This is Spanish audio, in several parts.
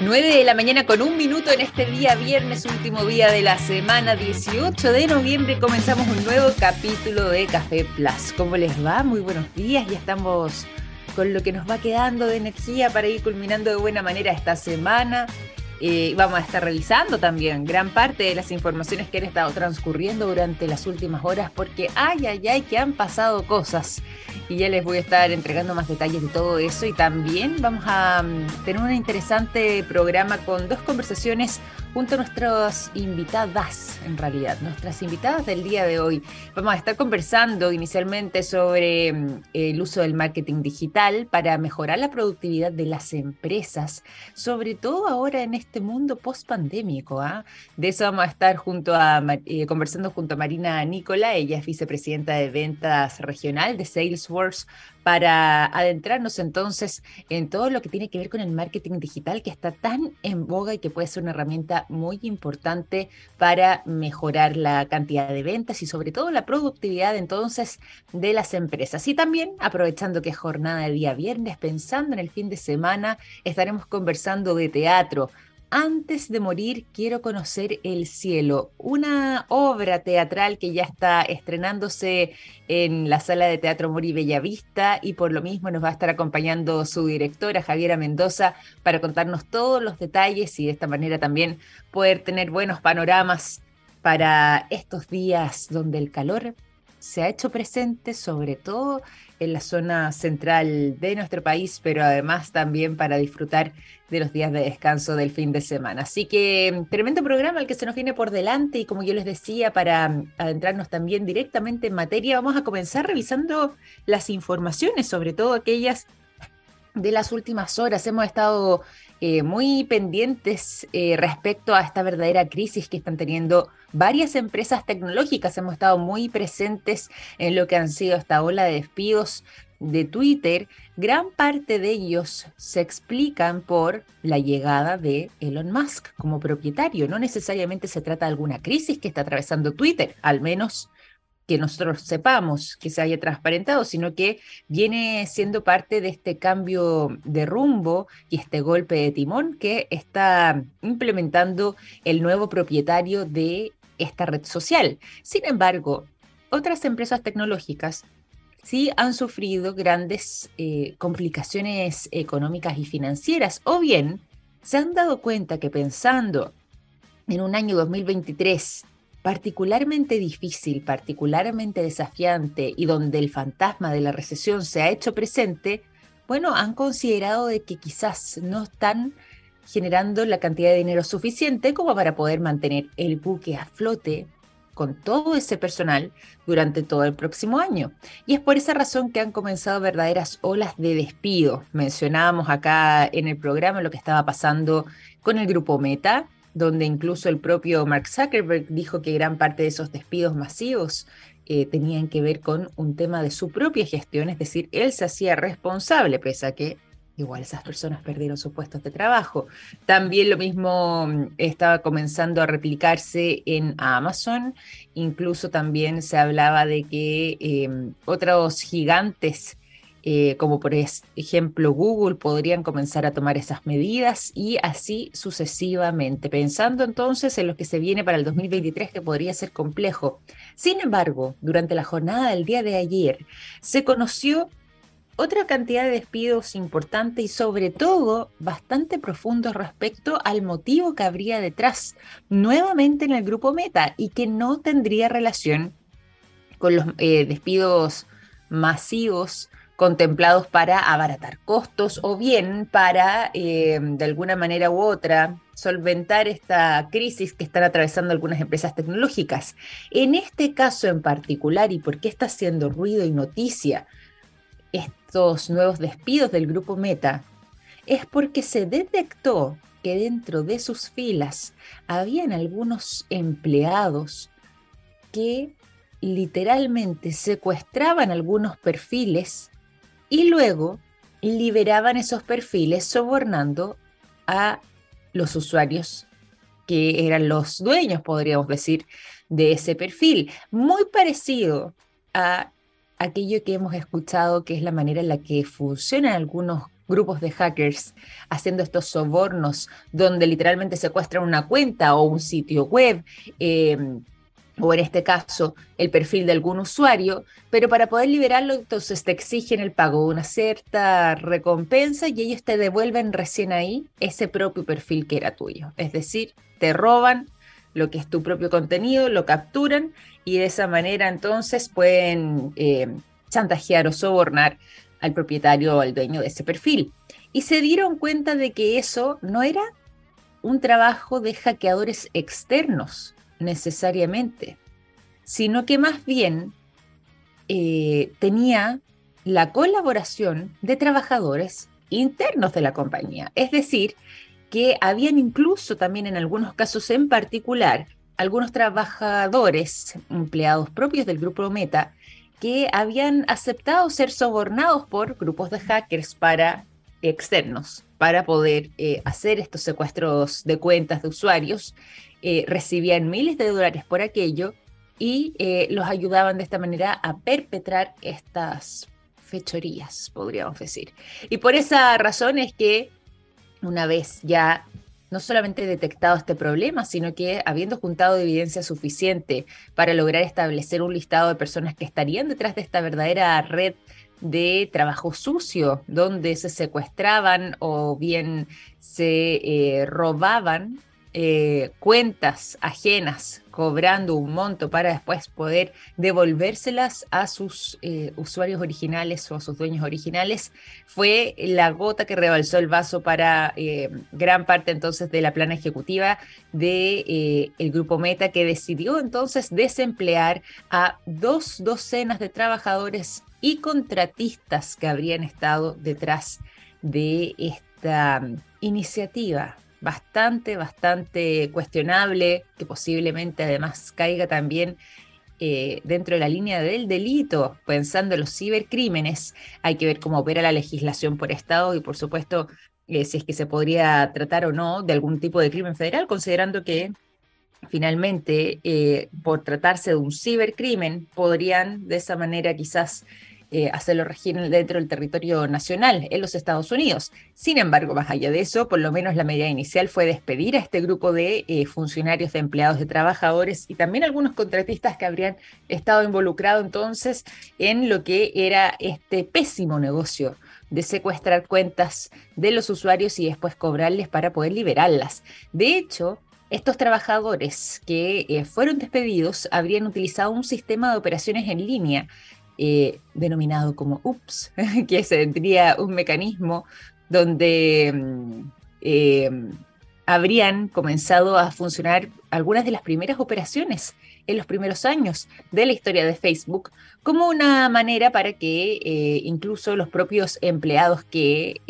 9 de la mañana con un minuto en este día viernes, último día de la semana, 18 de noviembre, comenzamos un nuevo capítulo de Café Plus. ¿Cómo les va? Muy buenos días, ya estamos con lo que nos va quedando de energía para ir culminando de buena manera esta semana. Vamos a estar revisando también gran parte de las informaciones que han estado transcurriendo durante las últimas horas, porque ay, ay, ay, que han pasado cosas. Y ya les voy a estar entregando más detalles de todo eso. Y también vamos a mm, tener un interesante programa con dos conversaciones junto a nuestras invitadas, en realidad, nuestras invitadas del día de hoy. Vamos a estar conversando inicialmente sobre mm, el uso del marketing digital para mejorar la productividad de las empresas, sobre todo ahora en este mundo post-pandémico. ¿ah? De eso vamos a estar junto a, eh, conversando junto a Marina Nicola, ella es vicepresidenta de ventas regional de Salesforce para adentrarnos entonces en todo lo que tiene que ver con el marketing digital que está tan en boga y que puede ser una herramienta muy importante para mejorar la cantidad de ventas y sobre todo la productividad entonces de las empresas. Y también aprovechando que es jornada de día viernes, pensando en el fin de semana, estaremos conversando de teatro, antes de morir quiero conocer el cielo, una obra teatral que ya está estrenándose en la sala de teatro Mori Bellavista y por lo mismo nos va a estar acompañando su directora Javiera Mendoza para contarnos todos los detalles y de esta manera también poder tener buenos panoramas para estos días donde el calor se ha hecho presente sobre todo en la zona central de nuestro país, pero además también para disfrutar de los días de descanso del fin de semana. Así que mm, tremendo programa el que se nos viene por delante y como yo les decía, para mm, adentrarnos también directamente en materia, vamos a comenzar revisando las informaciones, sobre todo aquellas de las últimas horas. Hemos estado eh, muy pendientes eh, respecto a esta verdadera crisis que están teniendo varias empresas tecnológicas. Hemos estado muy presentes en lo que han sido esta ola de despidos de Twitter. Gran parte de ellos se explican por la llegada de Elon Musk como propietario. No necesariamente se trata de alguna crisis que está atravesando Twitter, al menos que nosotros sepamos que se haya transparentado, sino que viene siendo parte de este cambio de rumbo y este golpe de timón que está implementando el nuevo propietario de esta red social. Sin embargo, otras empresas tecnológicas sí han sufrido grandes eh, complicaciones económicas y financieras, o bien se han dado cuenta que pensando en un año 2023 particularmente difícil, particularmente desafiante y donde el fantasma de la recesión se ha hecho presente, bueno, han considerado de que quizás no están generando la cantidad de dinero suficiente como para poder mantener el buque a flote con todo ese personal durante todo el próximo año. Y es por esa razón que han comenzado verdaderas olas de despido. Mencionábamos acá en el programa lo que estaba pasando con el grupo Meta, donde incluso el propio Mark Zuckerberg dijo que gran parte de esos despidos masivos eh, tenían que ver con un tema de su propia gestión, es decir, él se hacía responsable, pese a que igual esas personas perdieron sus puestos de trabajo. También lo mismo mm, estaba comenzando a replicarse en Amazon, incluso también se hablaba de que em, otros gigantes eh, como por ejemplo Google, podrían comenzar a tomar esas medidas y así sucesivamente, pensando entonces en lo que se viene para el 2023 que podría ser complejo. Sin embargo, durante la jornada del día de ayer se conoció otra cantidad de despidos importante y sobre todo bastante profundos respecto al motivo que habría detrás nuevamente en el grupo Meta y que no tendría relación con los eh, despidos masivos contemplados para abaratar costos o bien para, eh, de alguna manera u otra, solventar esta crisis que están atravesando algunas empresas tecnológicas. En este caso en particular, y por qué está haciendo ruido y noticia estos nuevos despidos del grupo Meta, es porque se detectó que dentro de sus filas habían algunos empleados que literalmente secuestraban algunos perfiles y luego liberaban esos perfiles sobornando a los usuarios que eran los dueños, podríamos decir, de ese perfil. Muy parecido a aquello que hemos escuchado, que es la manera en la que funcionan algunos grupos de hackers haciendo estos sobornos donde literalmente secuestran una cuenta o un sitio web. Eh, o en este caso el perfil de algún usuario, pero para poder liberarlo entonces te exigen el pago de una cierta recompensa y ellos te devuelven recién ahí ese propio perfil que era tuyo. Es decir, te roban lo que es tu propio contenido, lo capturan y de esa manera entonces pueden eh, chantajear o sobornar al propietario o al dueño de ese perfil. Y se dieron cuenta de que eso no era un trabajo de hackeadores externos necesariamente, sino que más bien eh, tenía la colaboración de trabajadores internos de la compañía. Es decir, que habían incluso también en algunos casos en particular algunos trabajadores, empleados propios del grupo Meta, que habían aceptado ser sobornados por grupos de hackers para externos para poder eh, hacer estos secuestros de cuentas de usuarios. Eh, recibían miles de dólares por aquello y eh, los ayudaban de esta manera a perpetrar estas fechorías, podríamos decir. Y por esa razón es que una vez ya no solamente detectado este problema, sino que habiendo juntado evidencia suficiente para lograr establecer un listado de personas que estarían detrás de esta verdadera red de trabajo sucio, donde se secuestraban o bien se eh, robaban eh, cuentas ajenas cobrando un monto para después poder devolvérselas a sus eh, usuarios originales o a sus dueños originales, fue la gota que rebalsó el vaso para gran parte entonces de la plana ejecutiva del el grupo Meta que decidió entonces desemplear a dos docenas de trabajadores y contratistas que habrían estado detrás de esta iniciativa bastante, bastante cuestionable, que posiblemente además caiga también eh, dentro de la línea del delito, pensando en los cibercrímenes, hay que ver cómo opera la legislación por Estado y por supuesto eh, si es que se podría tratar o no de algún tipo de crimen federal, considerando que finalmente eh, por tratarse de un cibercrimen podrían de esa manera quizás eh, hacerlo regir dentro del territorio nacional en los Estados Unidos. Sin embargo, más allá de eso, por lo menos la medida inicial fue despedir a este grupo de eh, funcionarios, de empleados, de trabajadores y también algunos contratistas que habrían estado involucrados entonces en lo que era este pésimo negocio de secuestrar cuentas de los usuarios y después cobrarles para poder liberarlas. De hecho, estos trabajadores que eh, fueron despedidos habrían utilizado un sistema de operaciones en línea eh, denominado como UPS, que sería un mecanismo donde mm, eh, habrían comenzado a funcionar algunas de las primeras operaciones en los primeros años de la historia de Facebook como una manera para que eh, incluso los propios empleados que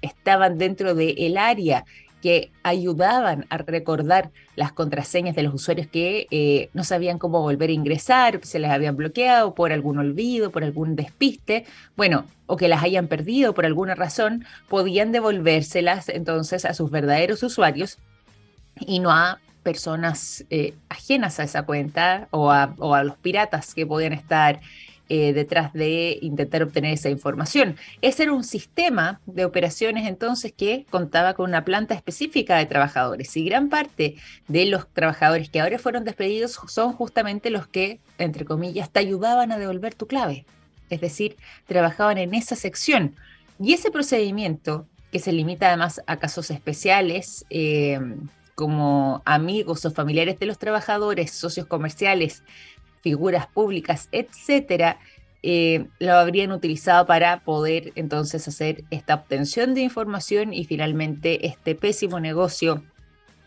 estaban dentro del área que ayudaban a recordar las contraseñas de los usuarios que eh, no sabían cómo volver a ingresar, se les habían bloqueado por algún olvido, por algún despiste, bueno, o que las hayan perdido por alguna razón, podían devolvérselas entonces a sus verdaderos usuarios y no a personas eh, ajenas a esa cuenta o a, o a los piratas que podían estar eh, detrás de intentar obtener esa información. Ese era un sistema de operaciones entonces que contaba con una planta específica de trabajadores y gran parte de los trabajadores que ahora fueron despedidos son justamente los que, entre comillas, te ayudaban a devolver tu clave. Es decir, trabajaban en esa sección. Y ese procedimiento, que se limita además a casos especiales, eh, como amigos o familiares de los trabajadores, socios comerciales, figuras públicas, etcétera, eh, lo habrían utilizado para poder entonces hacer esta obtención de información y finalmente este pésimo negocio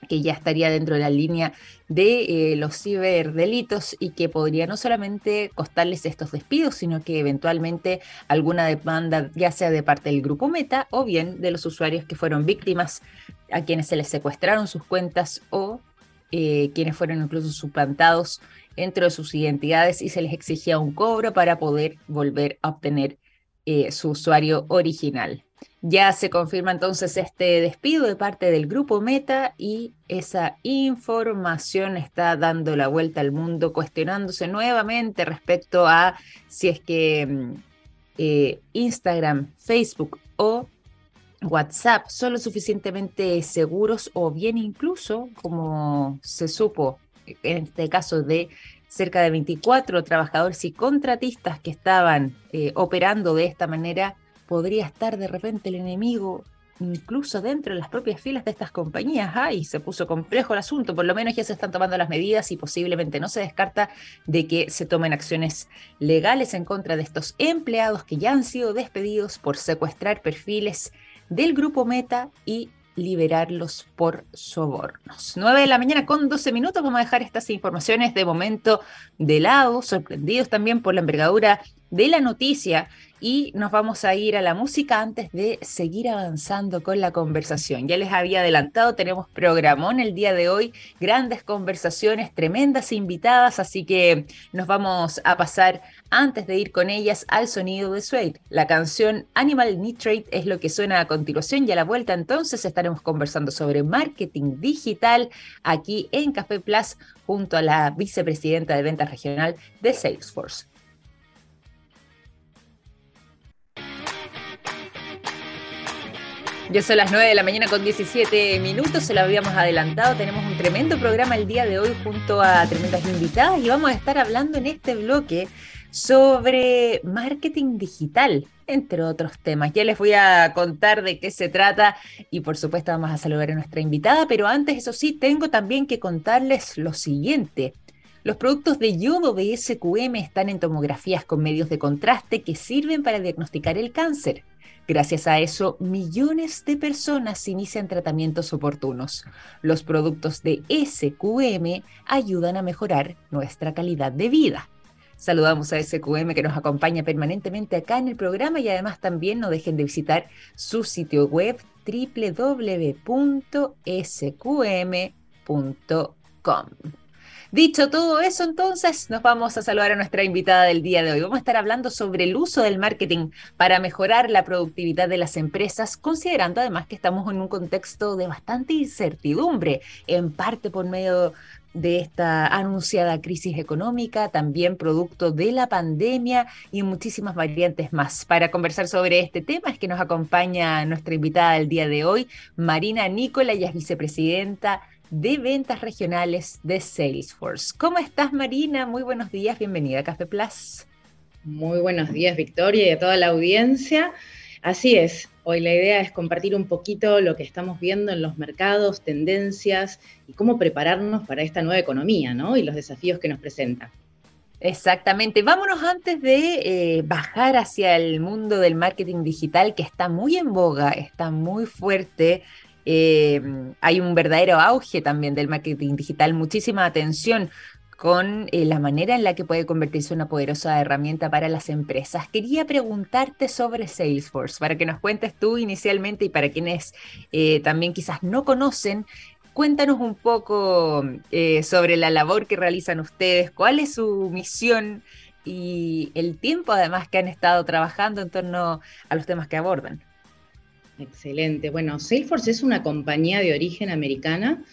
que ya estaría dentro de la línea de eh, los ciberdelitos y que podría no solamente costarles estos despidos, sino que eventualmente alguna demanda, ya sea de parte del grupo Meta o bien de los usuarios que fueron víctimas a quienes se les secuestraron sus cuentas o eh, quienes fueron incluso suplantados dentro de sus identidades y se les exigía un cobro para poder volver a obtener eh, su usuario original. Ya se confirma entonces este despido de parte del grupo Meta y esa información está dando la vuelta al mundo, cuestionándose nuevamente respecto a si es que mm, eh, Instagram, Facebook o WhatsApp son lo suficientemente seguros o bien incluso, como se supo en este caso de cerca de 24 trabajadores y contratistas que estaban eh, operando de esta manera, podría estar de repente el enemigo incluso dentro de las propias filas de estas compañías. Ay, se puso complejo el asunto, por lo menos ya se están tomando las medidas y posiblemente no se descarta de que se tomen acciones legales en contra de estos empleados que ya han sido despedidos por secuestrar perfiles del grupo Meta y liberarlos por sobornos. 9 de la mañana con 12 minutos. Vamos a dejar estas informaciones de momento de lado, sorprendidos también por la envergadura de la noticia y nos vamos a ir a la música antes de seguir avanzando con la conversación. Ya les había adelantado, tenemos programón el día de hoy, grandes conversaciones, tremendas invitadas, así que nos vamos a pasar antes de ir con ellas al sonido de Suede. La canción Animal Nitrate es lo que suena a continuación y a la vuelta entonces estaremos conversando sobre marketing digital aquí en Café Plus junto a la vicepresidenta de ventas regional de Salesforce. Ya son las 9 de la mañana con 17 minutos, se lo habíamos adelantado, tenemos un tremendo programa el día de hoy junto a tremendas invitadas y vamos a estar hablando en este bloque sobre marketing digital, entre otros temas. Ya les voy a contar de qué se trata y por supuesto vamos a saludar a nuestra invitada, pero antes, eso sí, tengo también que contarles lo siguiente. Los productos de yodo de SQM están en tomografías con medios de contraste que sirven para diagnosticar el cáncer. Gracias a eso, millones de personas inician tratamientos oportunos. Los productos de SQM ayudan a mejorar nuestra calidad de vida. Saludamos a SQM que nos acompaña permanentemente acá en el programa y además también no dejen de visitar su sitio web www.sqm.com. Dicho todo eso, entonces nos vamos a saludar a nuestra invitada del día de hoy. Vamos a estar hablando sobre el uso del marketing para mejorar la productividad de las empresas, considerando además que estamos en un contexto de bastante incertidumbre, en parte por medio de esta anunciada crisis económica, también producto de la pandemia y muchísimas variantes más. Para conversar sobre este tema es que nos acompaña nuestra invitada del día de hoy, Marina Nicola, ella es vicepresidenta de ventas regionales de Salesforce. ¿Cómo estás, Marina? Muy buenos días, bienvenida a Café Plus. Muy buenos días, Victoria, y a toda la audiencia. Así es, hoy la idea es compartir un poquito lo que estamos viendo en los mercados, tendencias y cómo prepararnos para esta nueva economía, ¿no? Y los desafíos que nos presenta. Exactamente. Vámonos antes de eh, bajar hacia el mundo del marketing digital que está muy en boga, está muy fuerte eh, hay un verdadero auge también del marketing digital, muchísima atención con eh, la manera en la que puede convertirse una poderosa herramienta para las empresas. Quería preguntarte sobre Salesforce, para que nos cuentes tú inicialmente y para quienes eh, también quizás no conocen, cuéntanos un poco sobre la labor que realizan ustedes, cuál es su misión y el tiempo además que han estado trabajando en torno a los temas que abordan. Excelente. Bueno, Salesforce es una compañía de origen americana,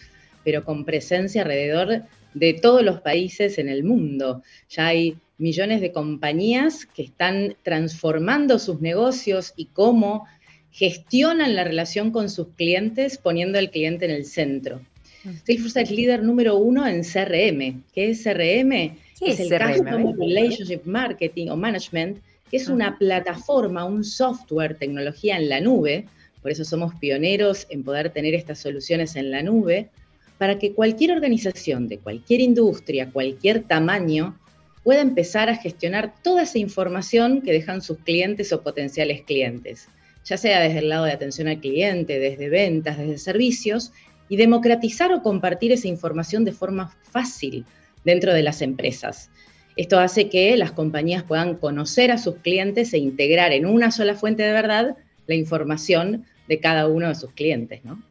pero con presencia alrededor de todos los países en el mundo. Ya hay millones de compañías que están transformando sus negocios y cómo gestionan la relación con sus clientes poniendo al cliente en el centro. Mm. Salesforce es líder número uno en CRM. ¿Qué es CRM? es, el Customer Relationship Marketing o Management, que es una plataforma, un software, tecnología en la nube, por eso somos pioneros en poder tener estas soluciones en la nube, para que cualquier organización de cualquier industria, cualquier tamaño, pueda empezar a gestionar toda esa información que dejan sus clientes o potenciales clientes, ya sea desde el lado de atención al cliente, desde ventas, desde servicios, y democratizar o compartir esa información de forma fácil dentro de las empresas. Esto hace que las compañías puedan conocer a sus clientes e integrar en una sola fuente de verdad la información de cada uno de sus clientes, ¿no?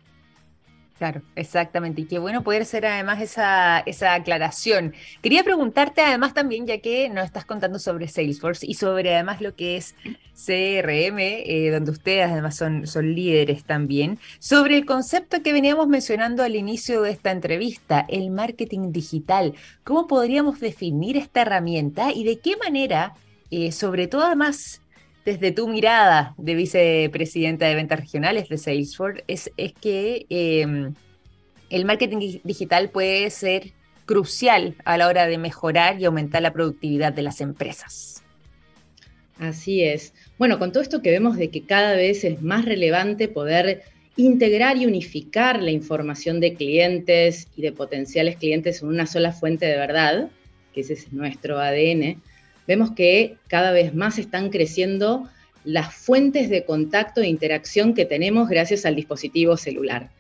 Claro, exactamente. Y qué bueno poder ser además esa, esa aclaración. Quería preguntarte además también, ya que nos estás contando sobre Salesforce y sobre además lo que es CRM, eh, donde ustedes además son, son líderes también, sobre el concepto que veníamos mencionando al inicio de esta entrevista, el marketing digital. ¿Cómo podríamos definir esta herramienta y de qué manera, eh, sobre todo además desde tu mirada de vicepresidenta de ventas regionales de Salesforce, es, que em, el marketing digital puede ser crucial a la hora de mejorar y aumentar la productividad de las empresas. Así es. Bueno, con todo esto que vemos de que cada vez es más relevante poder integrar y unificar la información de clientes y de potenciales clientes en una sola fuente de verdad, que ese es nuestro ADN, vemos que cada vez más están creciendo las fuentes de contacto e interacción que tenemos gracias al dispositivo celular.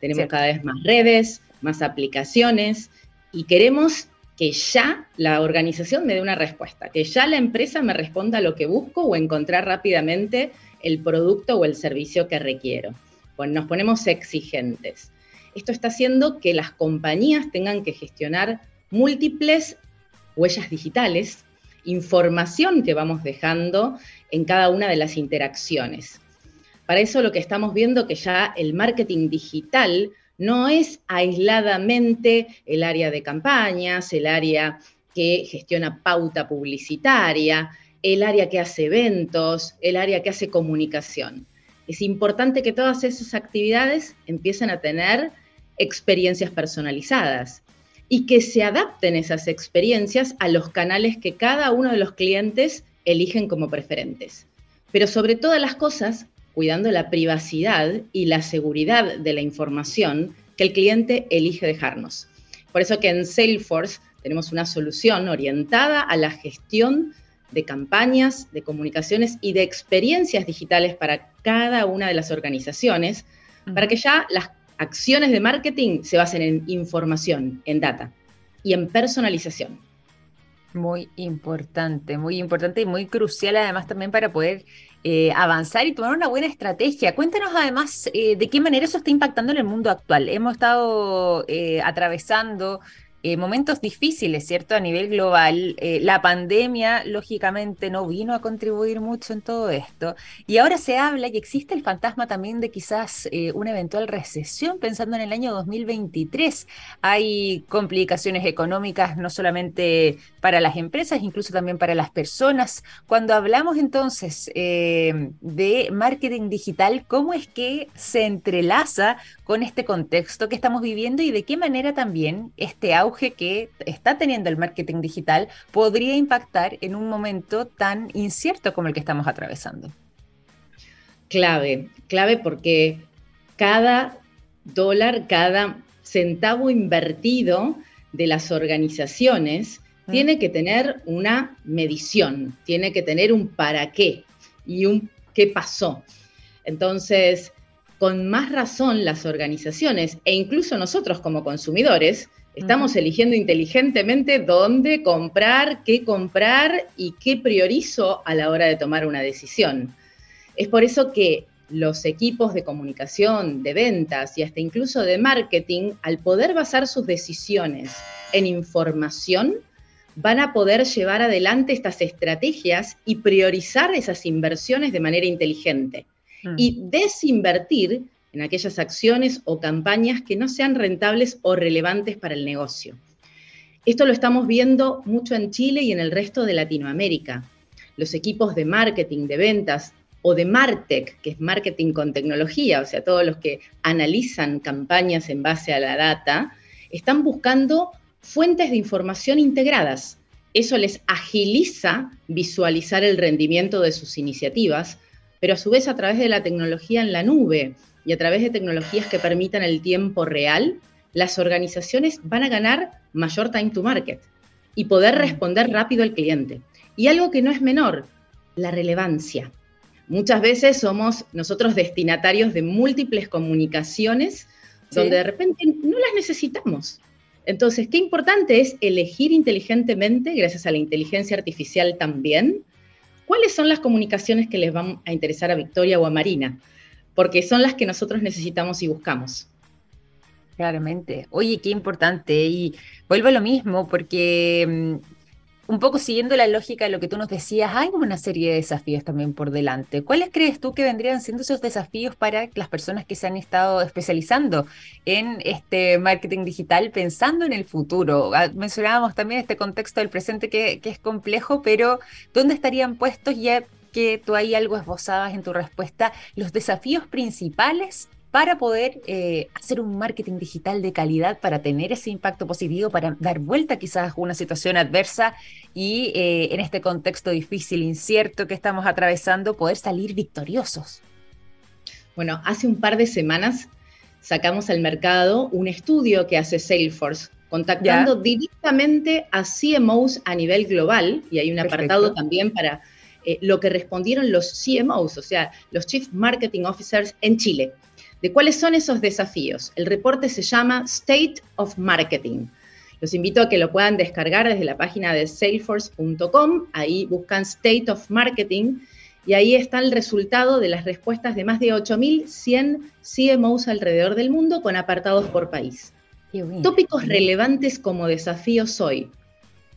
Tenemos cada vez más redes, más aplicaciones y queremos que ya la organización me dé una respuesta, que ya la empresa me responda a lo que busco o encontrar rápidamente el producto o el servicio que requiero. Bueno, nos ponemos exigentes. Esto está haciendo que las compañías tengan que gestionar múltiples huellas digitales, información que vamos dejando en cada una de las interacciones. Para eso lo que estamos viendo que ya el marketing digital no es aisladamente el área de campañas, el área que gestiona pauta publicitaria, el área que hace eventos, el área que hace comunicación. Es importante que todas esas actividades empiecen a tener experiencias personalizadas y que se adapten esas experiencias a los canales que cada uno de los clientes eligen como preferentes. Pero sobre todas las cosas, cuidando la privacidad y la seguridad de la información que el cliente elige dejarnos. Por eso que en Salesforce tenemos una solución orientada a la gestión de campañas, de comunicaciones y de experiencias digitales para cada una de las organizaciones, para que ya las acciones de marketing se basen en información, en data y en personalización. Muy importante, muy importante y muy crucial además también para poder eh, avanzar y tomar una buena estrategia. Cuéntanos además eh, de qué manera eso está impactando en el mundo actual. Hemos estado eh, atravesando eh, momentos difíciles, ¿cierto? A nivel global. Eh, la pandemia, lógicamente, no vino a contribuir mucho en todo esto. Y ahora se habla y existe el fantasma también de quizás eh, una eventual recesión, pensando en el año 2023. Hay complicaciones económicas no solamente para las empresas, incluso también para las personas. Cuando hablamos entonces de marketing digital, ¿cómo es que se entrelaza con este contexto que estamos viviendo y de qué manera también este audio que está teniendo el marketing digital podría impactar en un momento tan incierto como el que estamos atravesando. Clave, clave porque cada dólar, cada centavo invertido de las organizaciones mm. tiene que tener una medición, tiene que tener un para qué y un qué pasó. Entonces, con más razón las organizaciones e incluso nosotros como consumidores Estamos eligiendo inteligentemente dónde comprar, qué comprar y qué priorizo a la hora de tomar una decisión. Es por eso que los equipos de comunicación, de ventas y hasta incluso de marketing, al poder basar sus decisiones en información, van a poder llevar adelante estas estrategias y priorizar esas inversiones de manera inteligente. Mm. Y desinvertir en aquellas acciones o campañas que no sean rentables o relevantes para el negocio. Esto lo estamos viendo mucho en Chile y en el resto de Latinoamérica. Los equipos de marketing, de ventas o de Martech, que es marketing con tecnología, o sea, todos los que analizan campañas en base a la data, están buscando fuentes de información integradas. Eso les agiliza visualizar el rendimiento de sus iniciativas, pero a su vez a través de la tecnología en la nube, y a través de tecnologías que permitan el tiempo real, las organizaciones van a ganar mayor time to market y poder mm. responder rápido al cliente. Y algo que no es menor, la relevancia. Muchas veces somos nosotros destinatarios de múltiples comunicaciones donde de repente no las necesitamos. Entonces, qué importante es elegir inteligentemente, gracias a la inteligencia artificial también, cuáles son las comunicaciones que les van a interesar a Victoria o a Marina porque son las que nosotros necesitamos y buscamos. Claramente. Oye, qué importante. Y vuelvo a lo mismo, porque mm, un poco siguiendo la lógica de lo que tú nos decías, hay una serie de desafíos también por delante. ¿Cuáles crees tú que vendrían siendo esos desafíos para las personas que se han estado especializando en este marketing digital pensando en el futuro? Ah, mencionábamos también este contexto del presente que, que es complejo, pero ¿dónde estarían puestos ya que tú ahí algo esbozabas en tu respuesta, los desafíos principales para poder eh, hacer un marketing digital de calidad, para tener ese impacto positivo, para dar vuelta quizás a una situación adversa y eh, en este contexto difícil, incierto que estamos atravesando, poder salir victoriosos. Bueno, hace un par de semanas sacamos al mercado un estudio que hace Salesforce, contactando directamente a CMOs a nivel global, y hay un apartado también para eh, lo que respondieron los CMOs, o sea, los Chief Marketing Officers en Chile de cuáles son esos desafíos. El reporte se llama State of Marketing. Los invito a que lo puedan descargar desde la página de salesforce.com. Ahí buscan State of Marketing y ahí está el resultado de las respuestas de más de 8.100 CMOs alrededor del mundo con apartados por país. Tópicos relevantes como desafíos hoy.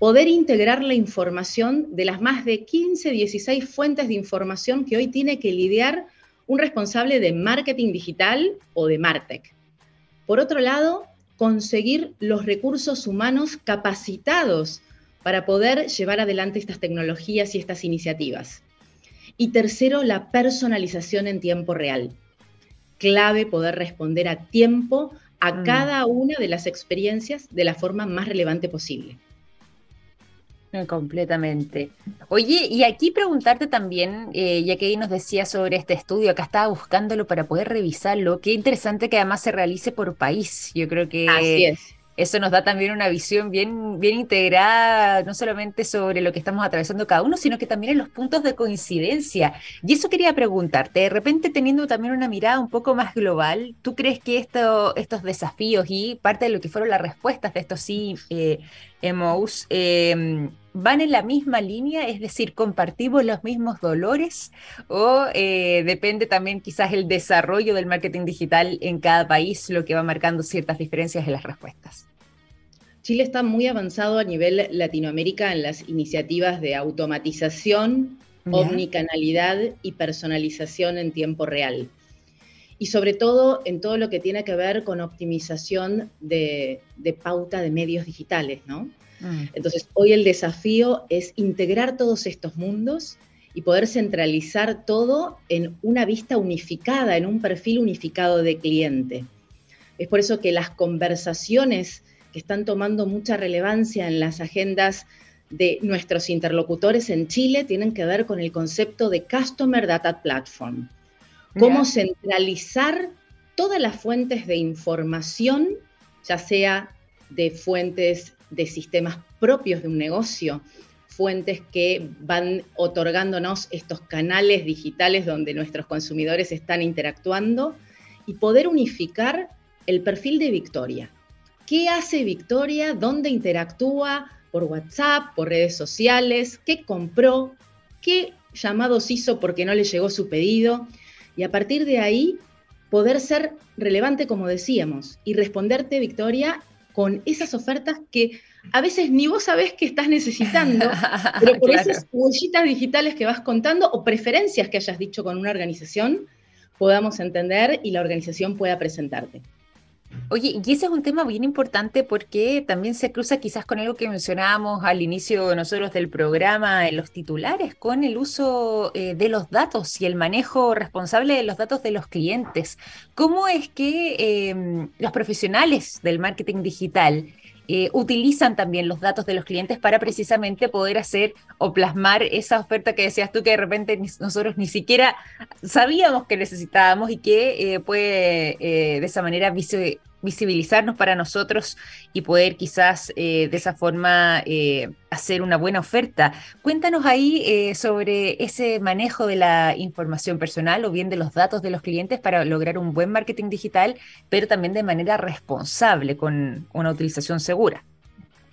Poder integrar la información de las más de 15, 16 fuentes de información que hoy tiene que lidiar un responsable de marketing digital o de Martech. Por otro lado, conseguir los recursos humanos capacitados para poder llevar adelante estas tecnologías y estas iniciativas. Y tercero, la personalización en tiempo real. Clave poder responder a tiempo a mm. cada una de las experiencias de la forma más relevante posible. Completamente. Oye, y aquí preguntarte también, eh, ya que ahí nos decía sobre este estudio, acá estaba buscándolo para poder revisarlo, qué interesante que además se realice por país. Yo creo que eso nos da también una visión bien, bien integrada, no solamente sobre lo que estamos atravesando cada uno, sino que también en los puntos de coincidencia. Y eso quería preguntarte, de repente teniendo también una mirada un poco más global, ¿tú crees que esto, estos desafíos y parte de lo que fueron las respuestas de estos sí, eh, MOs, eh, van en la misma línea, es decir, compartimos los mismos dolores o eh, depende también quizás el desarrollo del marketing digital en cada país lo que va marcando ciertas diferencias en las respuestas. Chile está muy avanzado a nivel Latinoamérica en las iniciativas de automatización, omnicanalidad y personalización en tiempo real. Y sobre todo en todo lo que tiene que ver con optimización de, de pauta de medios digitales, ¿no? Mm. Entonces, hoy el desafío es integrar todos estos mundos y poder centralizar todo en una vista unificada, en un perfil unificado de cliente. Es por eso que las conversaciones que están tomando mucha relevancia en las agendas de nuestros interlocutores en Chile tienen que ver con el concepto de Customer Data Platform. Cómo centralizar todas las fuentes de información, ya sea de fuentes de sistemas propios de un negocio, fuentes que van otorgándonos estos canales digitales donde nuestros consumidores están interactuando y poder unificar el perfil de Victoria. ¿Qué hace Victoria? ¿Dónde interactúa? ¿Por WhatsApp? ¿Por redes sociales? ¿Qué compró? ¿Qué llamados hizo porque no le llegó su pedido? Y a partir de ahí poder ser relevante, como decíamos, y responderte, Victoria, con esas ofertas que a veces ni vos sabés que estás necesitando, pero por esas huellitas digitales que vas contando o preferencias que hayas dicho con una organización, podamos entender y la organización pueda presentarte. Oye, y ese es un tema bien importante porque también se cruza quizás con algo que mencionábamos al inicio nosotros del programa en los titulares, con el uso eh, de los datos y el manejo responsable de los datos de los clientes. ¿Cómo es que em, los profesionales del marketing digital eh, utilizan también los datos de los clientes para precisamente poder hacer o plasmar esa oferta que decías tú que de repente nosotros ni siquiera sabíamos que necesitábamos y que eh, puede de esa manera visibilizarnos para nosotros y poder quizás eh, de esa forma eh, hacer una buena oferta. Cuéntanos ahí eh, sobre ese manejo de la información personal o bien de los datos de los clientes para lograr un buen marketing digital, pero también de manera responsable, con una utilización segura.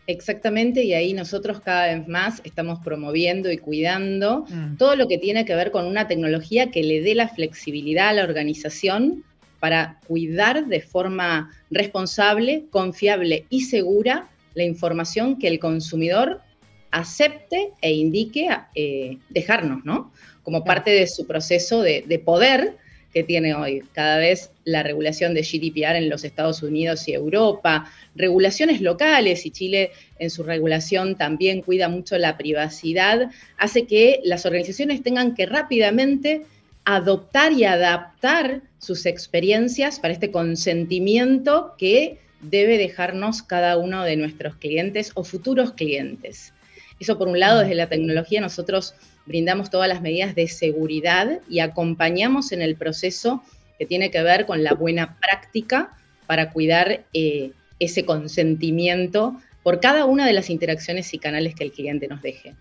Exactamente, y ahí nosotros cada vez más estamos promoviendo y cuidando mm. todo lo que tiene que ver con una tecnología que le dé la flexibilidad a la organización para cuidar de forma responsable, confiable y segura la información que el consumidor acepte e indique eh, dejarnos, ¿no? Como parte de su proceso de, poder que tiene hoy. Cada vez la regulación de GDPR en los Estados Unidos y Europa, regulaciones locales, y Chile en su regulación también cuida mucho la privacidad, hace que las organizaciones tengan que rápidamente adoptar y adaptar sus experiencias para este consentimiento que debe dejarnos cada uno de nuestros clientes o futuros clientes. Eso por un lado, desde la tecnología nosotros brindamos todas las medidas de seguridad y acompañamos en el proceso que tiene que ver con la buena práctica para cuidar eh, ese consentimiento por cada una de las interacciones y canales que el cliente nos deje.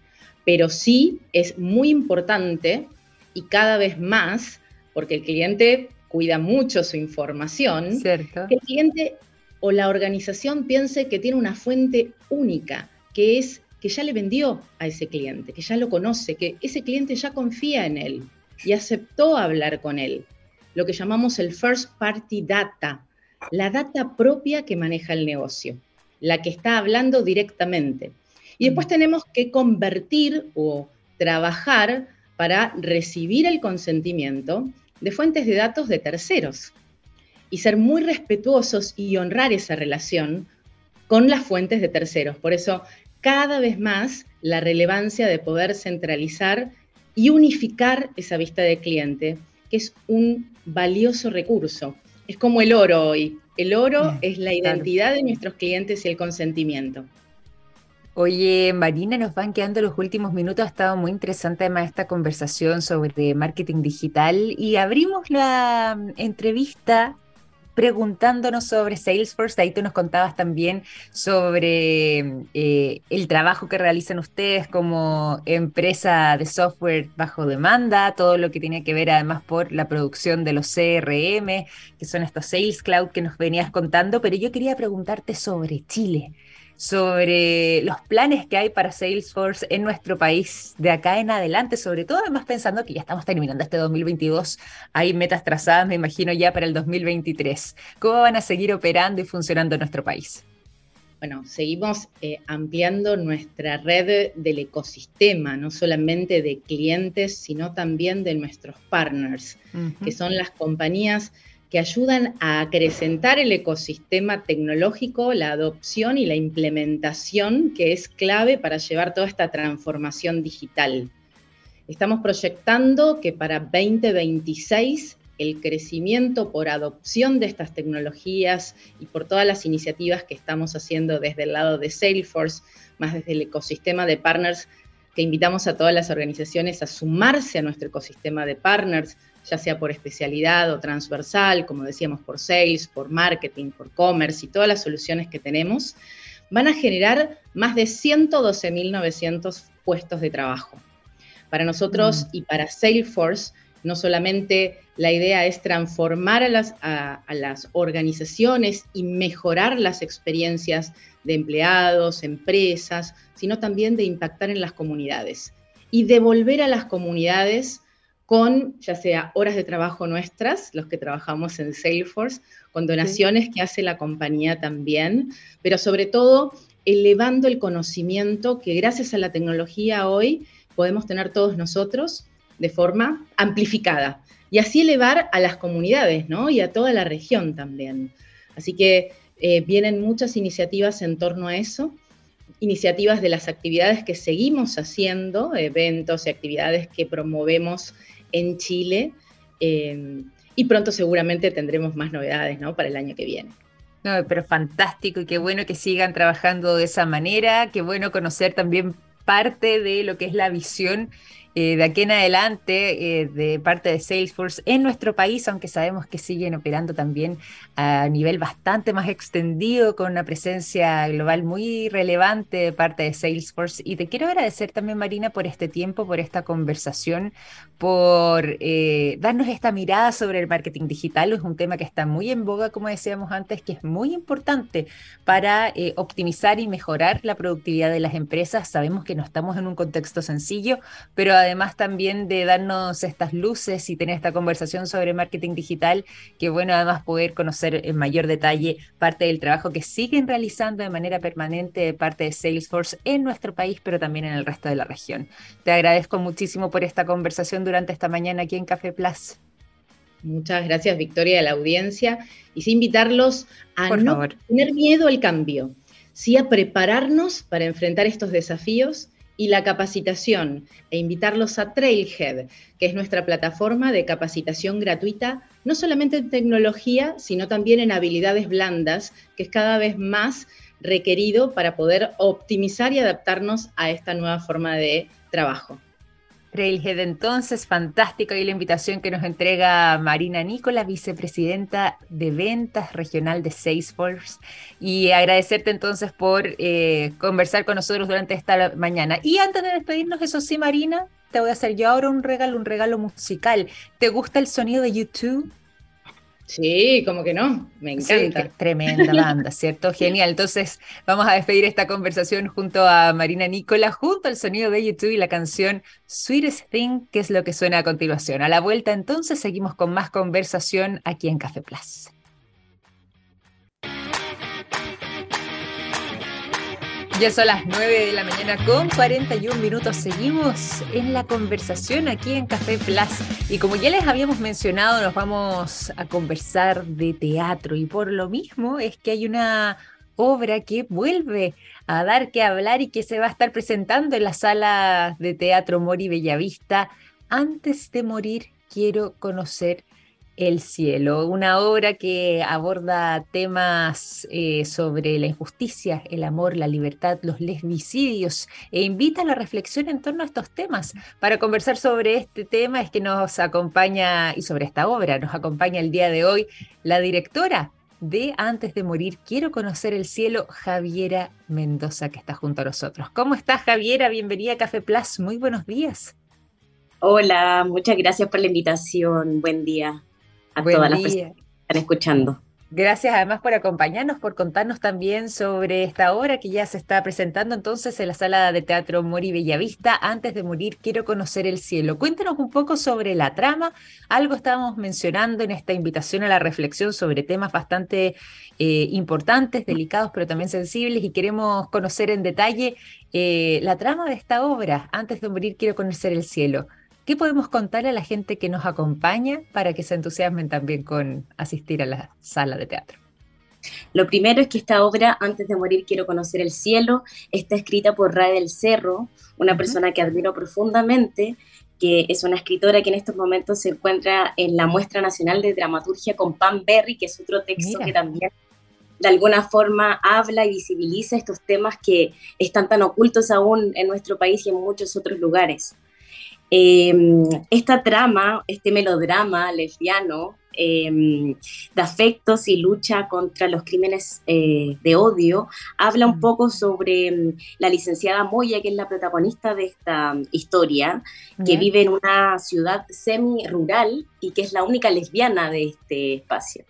Pero sí es muy importante y cada vez más, porque el cliente cuida mucho su información, que el cliente o la organización piense que tiene una fuente única, que es que ya le vendió a ese cliente, que ya lo conoce, que ese cliente ya confía en él y aceptó hablar con él. Lo que llamamos el first party data, la data propia que maneja el negocio, la que está hablando directamente. Y después mm. tenemos que convertir o trabajar para recibir el consentimiento de fuentes de datos de terceros y ser muy respetuosos y honrar esa relación con las fuentes de terceros. Por eso, cada vez más la relevancia de poder centralizar y unificar esa vista de cliente, que es un valioso recurso. Es como el oro hoy. El oro mm, es la identidad de nuestros clientes y el consentimiento. Oye, Marina, nos van quedando los últimos minutos. Ha estado muy interesante además esta conversación sobre marketing digital y abrimos la mm, entrevista preguntándonos sobre Salesforce. Ahí tú nos contabas también sobre eh, el trabajo que realizan ustedes como empresa de software bajo demanda, todo lo que tiene que ver además por la producción de los CRM, que son estos Sales Cloud que nos venías contando, pero yo quería preguntarte sobre Chile sobre los planes que hay para Salesforce en nuestro país de acá en adelante, sobre todo además pensando que ya estamos terminando este 2022, hay metas trazadas, me imagino, ya para el 2023. ¿Cómo van a seguir operando y funcionando en nuestro país? Bueno, seguimos eh, ampliando nuestra red del ecosistema, no solamente de clientes, sino también de nuestros partners, que son las compañías que ayudan a acrecentar el ecosistema tecnológico, la adopción y la implementación que es clave para llevar toda esta transformación digital. Estamos proyectando que para 2026 el crecimiento por adopción de estas tecnologías y por todas las iniciativas que estamos haciendo desde el lado de Salesforce, más desde el ecosistema de partners, que invitamos a todas las organizaciones a sumarse a nuestro ecosistema de partners, ya sea por especialidad o transversal, como decíamos, por sales, por marketing, por commerce y todas las soluciones que tenemos, van a generar más de 112.900 puestos de trabajo. Para nosotros mm. y para Salesforce, no solamente la idea es transformar a las, a las, organizaciones y mejorar las experiencias de empleados, empresas, sino también de impactar en las comunidades y devolver a las comunidades con ya sea horas de trabajo nuestras, los que trabajamos en Salesforce, con donaciones que hace la compañía también, pero sobre todo elevando el conocimiento que gracias a la tecnología hoy podemos tener todos nosotros de forma amplificada y así elevar a las comunidades ¿no? y a toda la región también. Así que eh, vienen muchas iniciativas en torno a eso, iniciativas de las actividades que seguimos haciendo, eventos y actividades que promovemos en Chile. Em, y pronto seguramente tendremos más novedades ¿no? para el año que viene. No, pero fantástico y qué bueno que sigan trabajando de esa manera, qué bueno conocer también parte de lo que es la visión eh, de aquí en adelante eh, de parte de Salesforce en nuestro país, aunque sabemos que siguen operando también a nivel bastante más extendido, con una presencia global muy relevante de parte de Salesforce. Y te quiero agradecer también, Marina, por este tiempo, por esta conversación, por eh, darnos esta mirada sobre el marketing digital. Es un tema que está muy en boga, como decíamos antes, que es muy importante para optimizar y mejorar la productividad de las empresas. Sabemos que no estamos en un contexto sencillo, pero también de darnos estas luces y tener esta conversación sobre marketing digital, que bueno, además poder conocer en mayor detalle parte del trabajo que siguen realizando de manera permanente de parte de Salesforce en nuestro país, pero también en el resto de la región. Te agradezco muchísimo por esta conversación durante esta mañana aquí en Café Plus. Muchas gracias, Victoria, a la audiencia. Y sí, invitarlos a no tener miedo al cambio, sí a prepararnos para enfrentar estos desafíos y la capacitación e invitarlos a Trailhead, que es nuestra plataforma de capacitación gratuita, no solamente en tecnología, sino también en habilidades blandas, que es cada vez más requerido para poder optimizar y adaptarnos a esta nueva forma de trabajo. Trailhead entonces, fantástico y la invitación que nos entrega Marina Nicola, vicepresidenta de ventas regional de Salesforce y agradecerte entonces por eh, conversar con nosotros durante esta mañana. Y antes de despedirnos, eso sí, Marina, te voy a hacer yo ahora un regalo, un regalo musical. ¿Te gusta el sonido de YouTube? Sí, como que no, me encanta. tremenda banda, ¿cierto? Genial. Entonces, vamos a despedir esta conversación junto a Marina Nicola, junto al sonido de YouTube y la canción Sweetest Thing, que es lo que suena a continuación. A la vuelta, entonces, seguimos con más conversación aquí en Café Plus. Ya son las 9 de la mañana con 41 minutos. Seguimos en la conversación aquí en Café Plus. Y como ya les habíamos mencionado, nos vamos a conversar de teatro. Y por lo mismo es que hay una obra que vuelve a dar que hablar y que se va a estar presentando en la sala de teatro Mori Bellavista. Antes de morir, quiero conocer el cielo, una obra que aborda temas eh, sobre la injusticia, el amor, la libertad, los lesbicidios e invita a la reflexión en torno a estos temas. Para conversar sobre este tema es que nos acompaña, y sobre esta obra, nos acompaña el día de hoy la directora de Antes de Morir, Quiero Conocer el Cielo, Javiera Mendoza, que está junto a nosotros. ¿Cómo estás, Javiera? Bienvenida a Café Plus. Muy buenos días. Hola, muchas gracias por la invitación. Buen día a todas las personas que están escuchando. Gracias además por acompañarnos, por contarnos también sobre esta obra que ya se está presentando entonces en la sala de teatro Mori Bellavista. Antes de morir, quiero conocer el cielo. Cuéntanos un poco sobre la trama. Algo estábamos mencionando en esta invitación a la reflexión sobre temas bastante eh, importantes, delicados, pero también sensibles y queremos conocer en detalle eh, la trama de esta obra. Antes de morir, quiero conocer el cielo. ¿Qué podemos contarle a la gente que nos acompaña para que se entusiasmen también con asistir a la sala de teatro? Lo primero es que esta obra, Antes de morir quiero conocer el cielo, está escrita por Rae del Cerro, una persona que admiro profundamente, que es una escritora que en estos momentos se encuentra en la Muestra Nacional de Dramaturgia con Pam Berry, que es otro texto que también de alguna forma habla y visibiliza estos temas que están tan ocultos aún en nuestro país y en muchos otros lugares. Em, esta trama, este melodrama lesbiano em, de afectos y lucha contra los crímenes eh, de odio, habla un poco sobre em, la licenciada Moya, que es la protagonista de esta historia, que vive en una ciudad semi-rural y que es la única lesbiana de este espacio.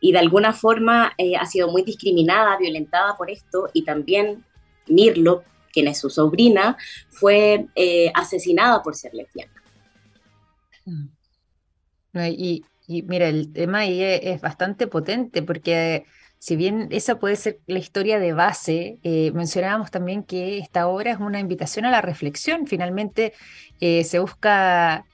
Y de alguna forma eh, ha sido muy discriminada, violentada por esto, y también Mirlo, quien es su sobrina, fue eh, asesinada por ser lesbiana. Mm. Y, mira, el tema ahí es, bastante potente porque si bien esa puede ser la historia de base, eh, mencionábamos también que esta obra es una invitación a la reflexión. Finalmente eh, se busca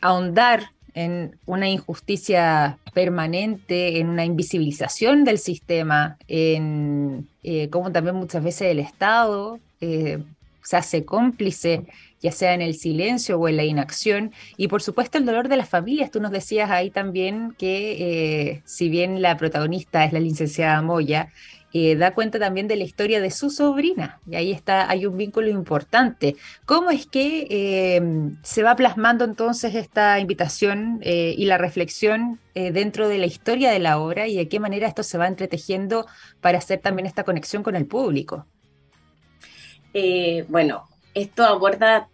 ahondar en una injusticia permanente, en una invisibilización del sistema, en eh, cómo también muchas veces el Estado eh, se hace cómplice, ya sea en el silencio o en la inacción, y por supuesto el dolor de las familias. Tú nos decías ahí también que eh, si bien la protagonista es la licenciada Moya, eh, da cuenta también de la historia de su sobrina, y ahí está, hay un vínculo importante. ¿Cómo es que eh, se va plasmando entonces esta invitación eh, y la reflexión dentro de la historia de la obra y de qué manera esto se va entretejiendo para hacer también esta conexión con el público? bueno, esto aborda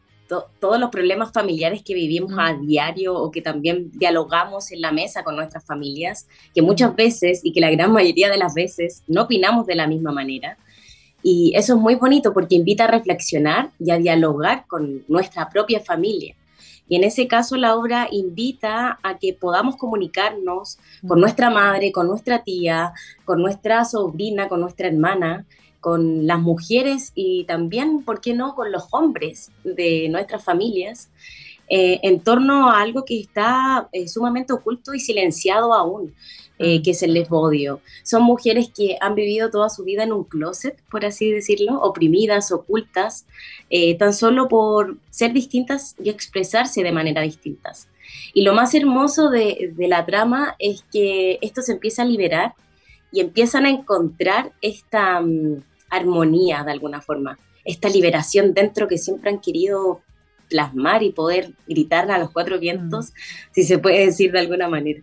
todos los problemas familiares que vivimos a diario o que también dialogamos en la mesa con nuestras familias, que muchas veces y que la gran mayoría de las veces no opinamos de la misma manera. Y eso es muy bonito porque invita a reflexionar y a dialogar con nuestra propia familia. Y en ese caso la obra invita a que podamos comunicarnos con nuestra madre, con nuestra tía, con nuestra sobrina, con nuestra hermana, con las mujeres y también, ¿por qué no?, con los hombres de nuestras familias, eh, en torno a algo que está eh, sumamente oculto y silenciado aún, eh, mm. que es el lesbodio. Son mujeres que han vivido toda su vida en un closet, por así decirlo, oprimidas, ocultas, tan solo por ser distintas y expresarse de manera distintas. Y lo más hermoso de, la trama es que esto se empieza a liberar y empiezan a encontrar esta mm, armonía de alguna forma, esta liberación dentro que siempre han querido plasmar y poder gritar a los cuatro vientos, mm. si se puede decir de alguna manera.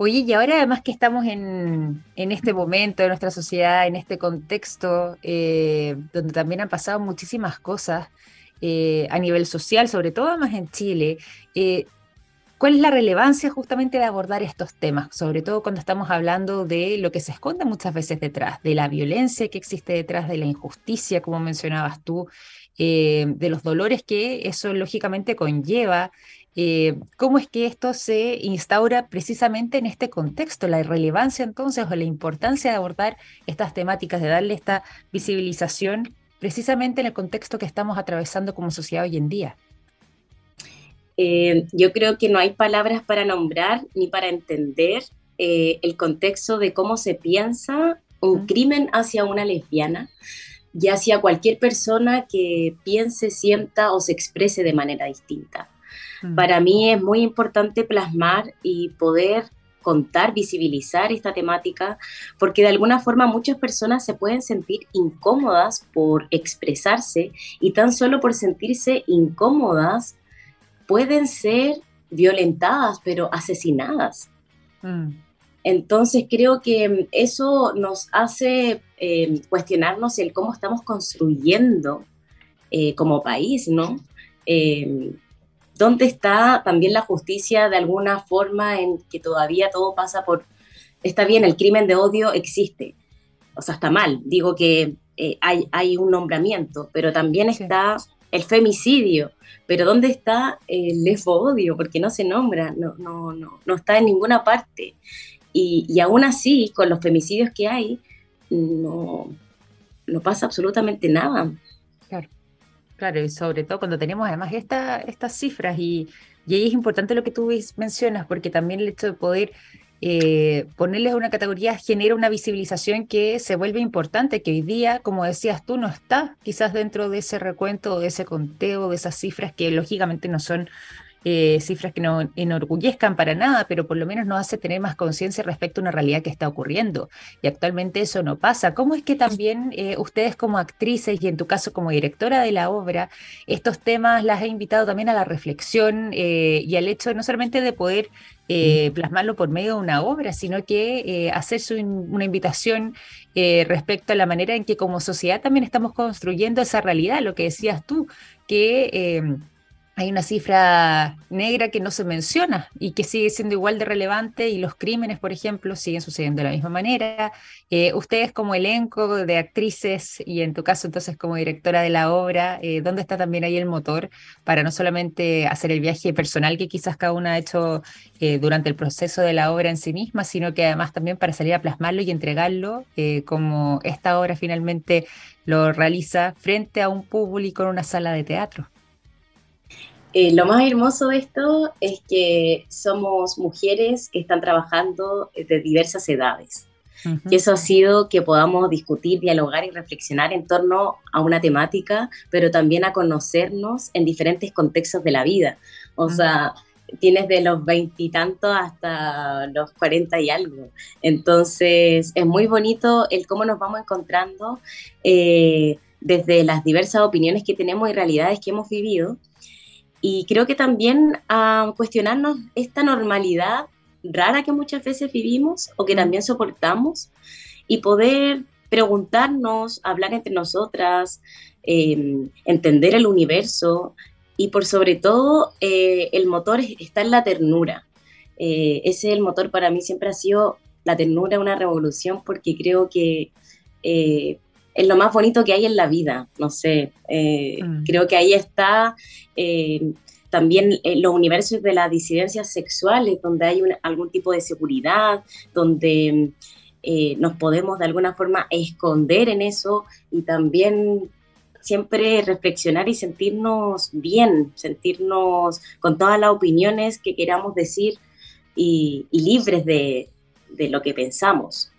Oye, y ahora además que estamos en, este momento de nuestra sociedad, en este contexto, eh, donde también han pasado muchísimas cosas eh, a nivel social, sobre todo más en Chile, eh, ¿cuál es la relevancia justamente de abordar estos temas? Sobre todo cuando estamos hablando de lo que se esconde muchas veces detrás, de la violencia que existe detrás, de la injusticia, como mencionabas tú, eh, de los dolores que eso lógicamente conlleva. Eh, ¿Cómo es que esto se instaura precisamente en este contexto? La relevancia entonces o la importancia de abordar estas temáticas, de darle esta visibilización precisamente en el contexto que estamos atravesando como sociedad hoy en día. Eh, yo creo que no hay palabras para nombrar ni para entender el contexto de cómo se piensa un crimen hacia una lesbiana, ya sea cualquier persona que piense, sienta o se exprese de manera distinta. Mm. Para mí es muy importante plasmar y poder contar, visibilizar esta temática, porque de alguna forma muchas personas se pueden sentir incómodas por expresarse y tan solo por sentirse incómodas pueden ser violentadas, pero asesinadas. Mm. Entonces creo que eso nos hace eh, cuestionarnos el cómo estamos construyendo eh, como país, ¿no? Eh, ¿Dónde está también la justicia de alguna forma en que todavía todo pasa por... Está bien, el crimen de odio existe, o sea, está mal, digo que hay, hay, un nombramiento, pero también está el femicidio, pero ¿dónde está el lesbo-odio? Porque no se nombra, no, no, no, no está en ninguna parte. Y, y aún así, con los femicidios que hay, no, no pasa absolutamente nada. Claro, claro, y sobre todo cuando tenemos además esta, estas cifras y, y ahí es importante lo que tú mencionas, porque también el hecho de poder eh, ponerles una categoría genera una visibilización que se vuelve importante, que hoy día, como decías tú, no está quizás dentro de ese recuento, de ese conteo, de esas cifras que lógicamente no son eh, cifras que no enorgullezcan para nada, pero por lo menos nos hace tener más conciencia respecto a una realidad que está ocurriendo. Y actualmente eso no pasa. ¿Cómo es que también eh, ustedes como actrices y en tu caso como directora de la obra, estos temas las he invitado también a la reflexión eh, y al hecho no solamente de poder plasmarlo por medio de una obra, sino que hacerse una invitación respecto a la manera en que como sociedad también estamos construyendo esa realidad, lo que decías tú, que hay una cifra negra que no se menciona y que sigue siendo igual de relevante y los crímenes, por ejemplo, siguen sucediendo de la misma manera. Eh, ustedes como elenco de actrices y en tu caso entonces como directora de la obra, eh, ¿dónde está también ahí el motor para no solamente hacer el viaje personal que quizás cada una ha hecho eh, durante el proceso de la obra en sí misma, sino que además también para salir a plasmarlo y entregarlo como esta obra finalmente lo realiza frente a un público en una sala de teatro? Eh, lo más hermoso de esto es que somos mujeres que están trabajando de diversas edades. Y eso ha sido que podamos discutir, dialogar y reflexionar en torno a una temática, pero también a conocernos en diferentes contextos de la vida. O sea, tienes de los veintitantos hasta los cuarenta y algo. Entonces, es muy bonito el cómo nos vamos encontrando eh, desde las diversas opiniones que tenemos y realidades que hemos vivido y creo que también a cuestionarnos esta normalidad rara que muchas veces vivimos o que también soportamos y poder preguntarnos, hablar entre nosotras, em, entender el universo y por sobre todo eh, el motor está en la ternura. Eh, ese es el motor para mí siempre ha sido la ternura, una revolución porque creo que eh, es lo más bonito que hay en la vida, no sé, eh, mm. creo que ahí está eh, también eh, los universos de las disidencias sexuales, donde hay algún tipo de seguridad, donde nos podemos de alguna forma esconder en eso y también siempre reflexionar y sentirnos bien, sentirnos con todas las opiniones que queramos decir y, libres de, lo que pensamos.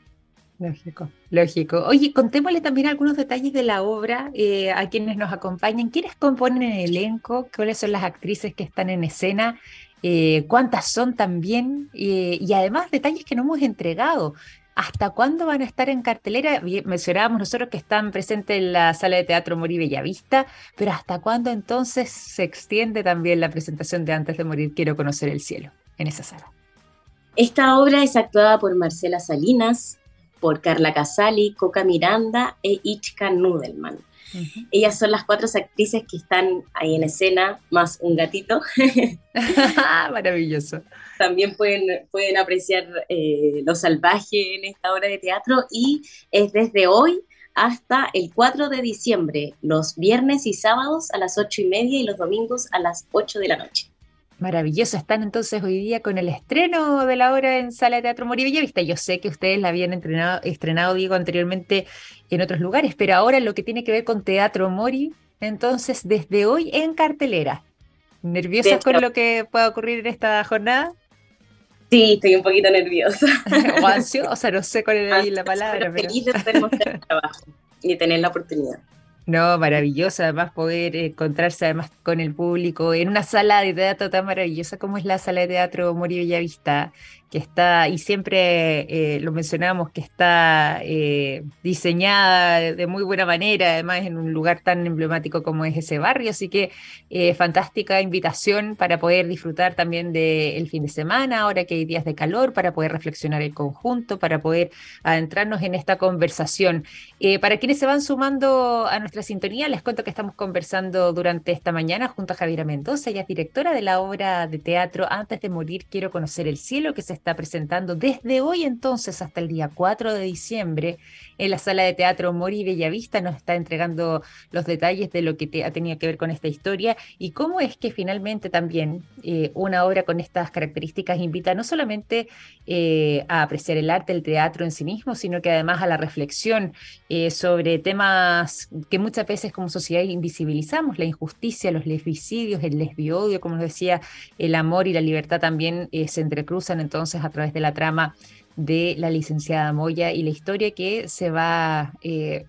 Lógico, lógico. Oye, contémosle también algunos detalles de la obra eh, a quienes nos acompañan. ¿Quiénes componen el elenco? ¿Cuáles son las actrices que están en escena? Eh, ¿Cuántas son también? Eh, y además detalles que no hemos entregado. ¿Hasta cuándo van a estar en cartelera? Mencionábamos nosotros que están presentes en la sala de teatro Morir Bellavista, pero ¿hasta cuándo entonces se extiende también la presentación de Antes de Morir Quiero Conocer el Cielo en esa sala? Esta obra es actuada por Marcela Salinas, por Carla Casali, Coca Miranda e Ichka Nudelman. Ellas son las cuatro actrices que están ahí en escena, más un gatito. Maravilloso. También pueden, pueden apreciar eh, lo salvaje en esta obra de teatro y es desde hoy hasta el 4 de diciembre, los viernes y sábados a las 8 y media y los domingos a las 8 de la noche. Maravilloso, están entonces hoy día con el estreno de la obra en Sala de Teatro Morir Vista. Yo sé que ustedes la habían entrenado, estrenado, digo, anteriormente en otros lugares, pero ahora lo que tiene que ver con Teatro Mori, entonces desde hoy en cartelera. ¿Nerviosa con lo que pueda ocurrir en esta jornada? Sí, estoy un poquito nerviosa. o ansiosa, no sé cuál es la palabra. Pero... Feliz de poder mostrar el trabajo y tener la oportunidad. No, maravilloso, además poder encontrarse además con el público en una sala de teatro tan maravillosa como es la sala de teatro Mori Bellavista, que está, y siempre eh, lo mencionamos, que está eh, diseñada de, muy buena manera, además en un lugar tan emblemático como es ese barrio, así que eh, fantástica invitación para poder disfrutar también del fin de semana, ahora que hay días de calor, para poder reflexionar el conjunto, para poder adentrarnos en esta conversación. para quienes se van sumando a nuestra sintonía, les cuento que estamos conversando durante esta mañana junto a Javiera Mendoza, ella es directora de la obra de teatro Antes de morir, quiero conocer el cielo, que se está presentando desde hoy entonces hasta el día 4 de diciembre en la sala de teatro Mori Bellavista. Nos está entregando los detalles de lo que ha tenido que ver con esta historia y cómo es que finalmente también eh, una obra con estas características invita no solamente eh, a apreciar el arte, el teatro en sí mismo, sino que además a la reflexión eh, sobre temas que muchas veces como sociedad invisibilizamos, la injusticia, los lesbicidios, el lesbiodio, como decía, el amor y la libertad también se entrecruzan entonces a través de la trama de la licenciada Moya y la historia que se va eh,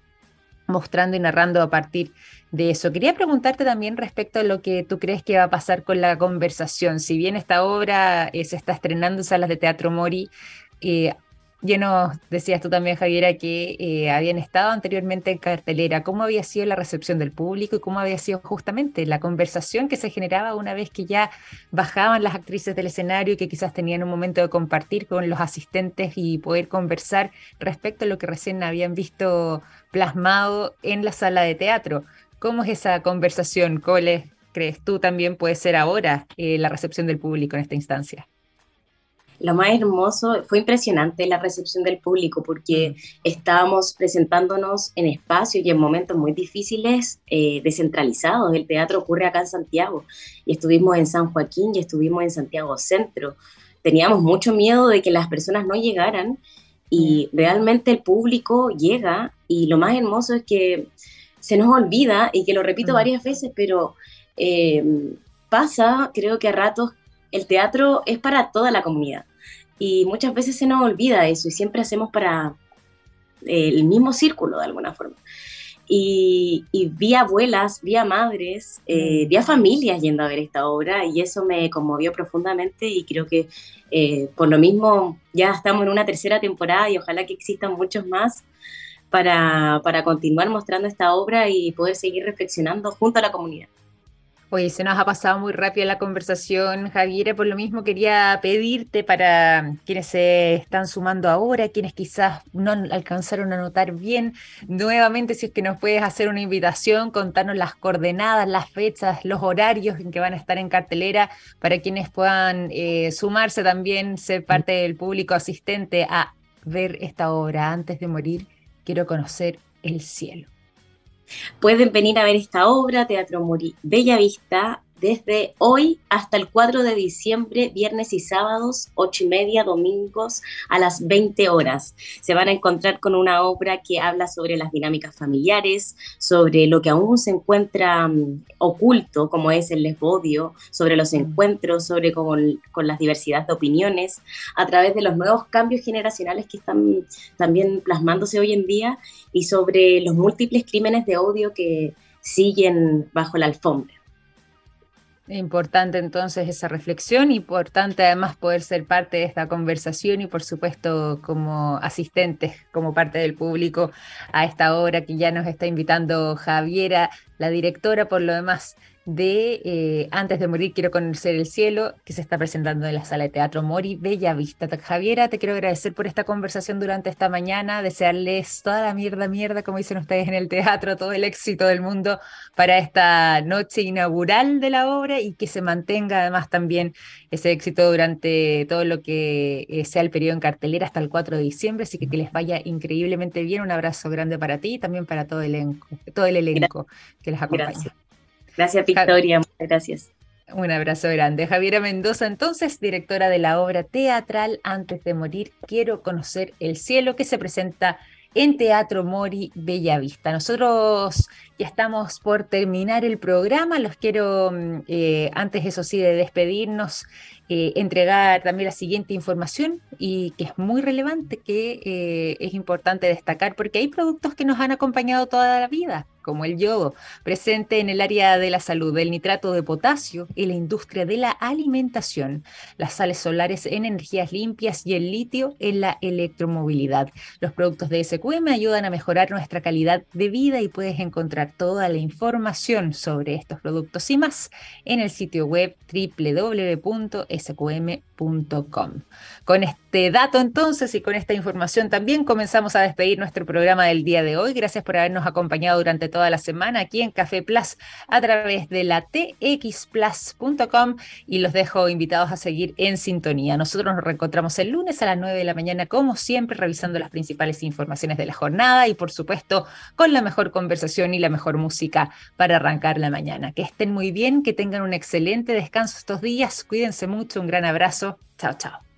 mostrando y narrando a partir de eso. Quería preguntarte también respecto a lo que tú crees que va a pasar con la conversación. Si bien esta obra eh, se está estrenando en salas de teatro Mori, eh, ya nos decías tú también, Javiera, que eh, habían estado anteriormente en cartelera. ¿Cómo había sido la recepción del público y cómo había sido justamente la conversación que se generaba una vez que ya bajaban las actrices del escenario y que quizás tenían un momento de compartir con los asistentes y poder conversar respecto a lo que recién habían visto plasmado en la sala de teatro? ¿Cómo es esa conversación? ¿Cuál crees tú también puede ser ahora eh, la recepción del público en esta instancia? Lo más hermoso, fue impresionante la recepción del público porque estábamos presentándonos en espacios y en momentos muy difíciles, eh, descentralizados. El teatro ocurre acá en Santiago y estuvimos en San Joaquín y estuvimos en Santiago Centro. Teníamos mucho miedo de que las personas no llegaran y realmente el público llega y lo más hermoso es que se nos olvida y que lo repito varias veces, pero eh, pasa, creo que a ratos el teatro es para toda la comunidad. Y muchas veces se nos olvida eso y siempre hacemos para el mismo círculo de alguna forma. Y, y vi abuelas, vi madres, eh, vi a familias yendo a ver esta obra y eso me conmovió profundamente y creo que eh, por lo mismo ya estamos en una tercera temporada y ojalá que existan muchos más para, para continuar mostrando esta obra y poder seguir reflexionando junto a la comunidad. Oye, se nos ha pasado muy rápido la conversación, Javier. Por lo mismo quería pedirte para quienes se están sumando ahora, quienes quizás no alcanzaron a notar bien, nuevamente si es que nos puedes hacer una invitación, contarnos las coordenadas, las fechas, los horarios en que van a estar en cartelera, para quienes puedan eh, sumarse también, ser parte del público asistente a ver esta obra antes de morir. Quiero conocer el cielo. Pueden venir a ver esta obra, Teatro Mori Bella Vista, desde hoy hasta el 4 de diciembre, viernes y sábados, 8 y media, domingos a las 20 horas. Se van a encontrar con una obra que habla sobre las dinámicas familiares, sobre lo que aún se encuentra mm, oculto, como es el lesbodio, sobre los encuentros, sobre con, con las diversidad de opiniones, a través de los nuevos cambios generacionales que están también plasmándose hoy en día y sobre los múltiples crímenes de odio que siguen bajo la alfombra. Importante entonces esa reflexión, importante además poder ser parte de esta conversación y por supuesto como asistentes, como parte del público a esta obra que ya nos está invitando Javiera, la directora por lo demás de eh, Antes de morir quiero conocer el cielo, que se está presentando en la sala de teatro Mori Bella Vista. Javiera, te quiero agradecer por esta conversación durante esta mañana, desearles toda la mierda, mierda, como dicen ustedes en el teatro, todo el éxito del mundo para esta noche inaugural de la obra y que se mantenga además también ese éxito durante todo lo que eh, sea el periodo en cartelera hasta el 4 de diciembre, así que que les vaya increíblemente bien. Un abrazo grande para ti y también para todo el elenco, todo el elenco que les acompaña. Gracias, Victoria. Muchas gracias. Un abrazo grande. Javiera Mendoza, entonces, directora de la obra teatral Antes de Morir, Quiero Conocer el Cielo, que se presenta en Teatro Mori Bellavista. Nosotros ya estamos por terminar el programa. Los quiero, mm, eh, antes eso sí, de despedirnos, eh, entregar también la siguiente información y que es muy relevante, que eh, es importante destacar porque hay productos que nos han acompañado toda la vida como el yodo, presente en el área de la salud, el nitrato de potasio y la industria de la alimentación, las sales solares en energías limpias y el litio en la electromovilidad. Los productos de SQM ayudan a mejorar nuestra calidad de vida y puedes encontrar toda la información sobre estos productos y más en el sitio web www.sqm.com. Con este dato entonces y con esta información también comenzamos a despedir nuestro programa del día de hoy. Gracias por habernos acompañado durante toda la semana aquí en Café Plus a través de la txplus.com y los dejo invitados a seguir en sintonía. Nosotros nos reencontramos el lunes a las 9 de la mañana, como siempre, revisando las principales informaciones de la jornada y, por supuesto, con la mejor conversación y la mejor música para arrancar la mañana. Que estén muy bien, que tengan un excelente descanso estos días. Cuídense mucho, un gran abrazo. Chao, chao.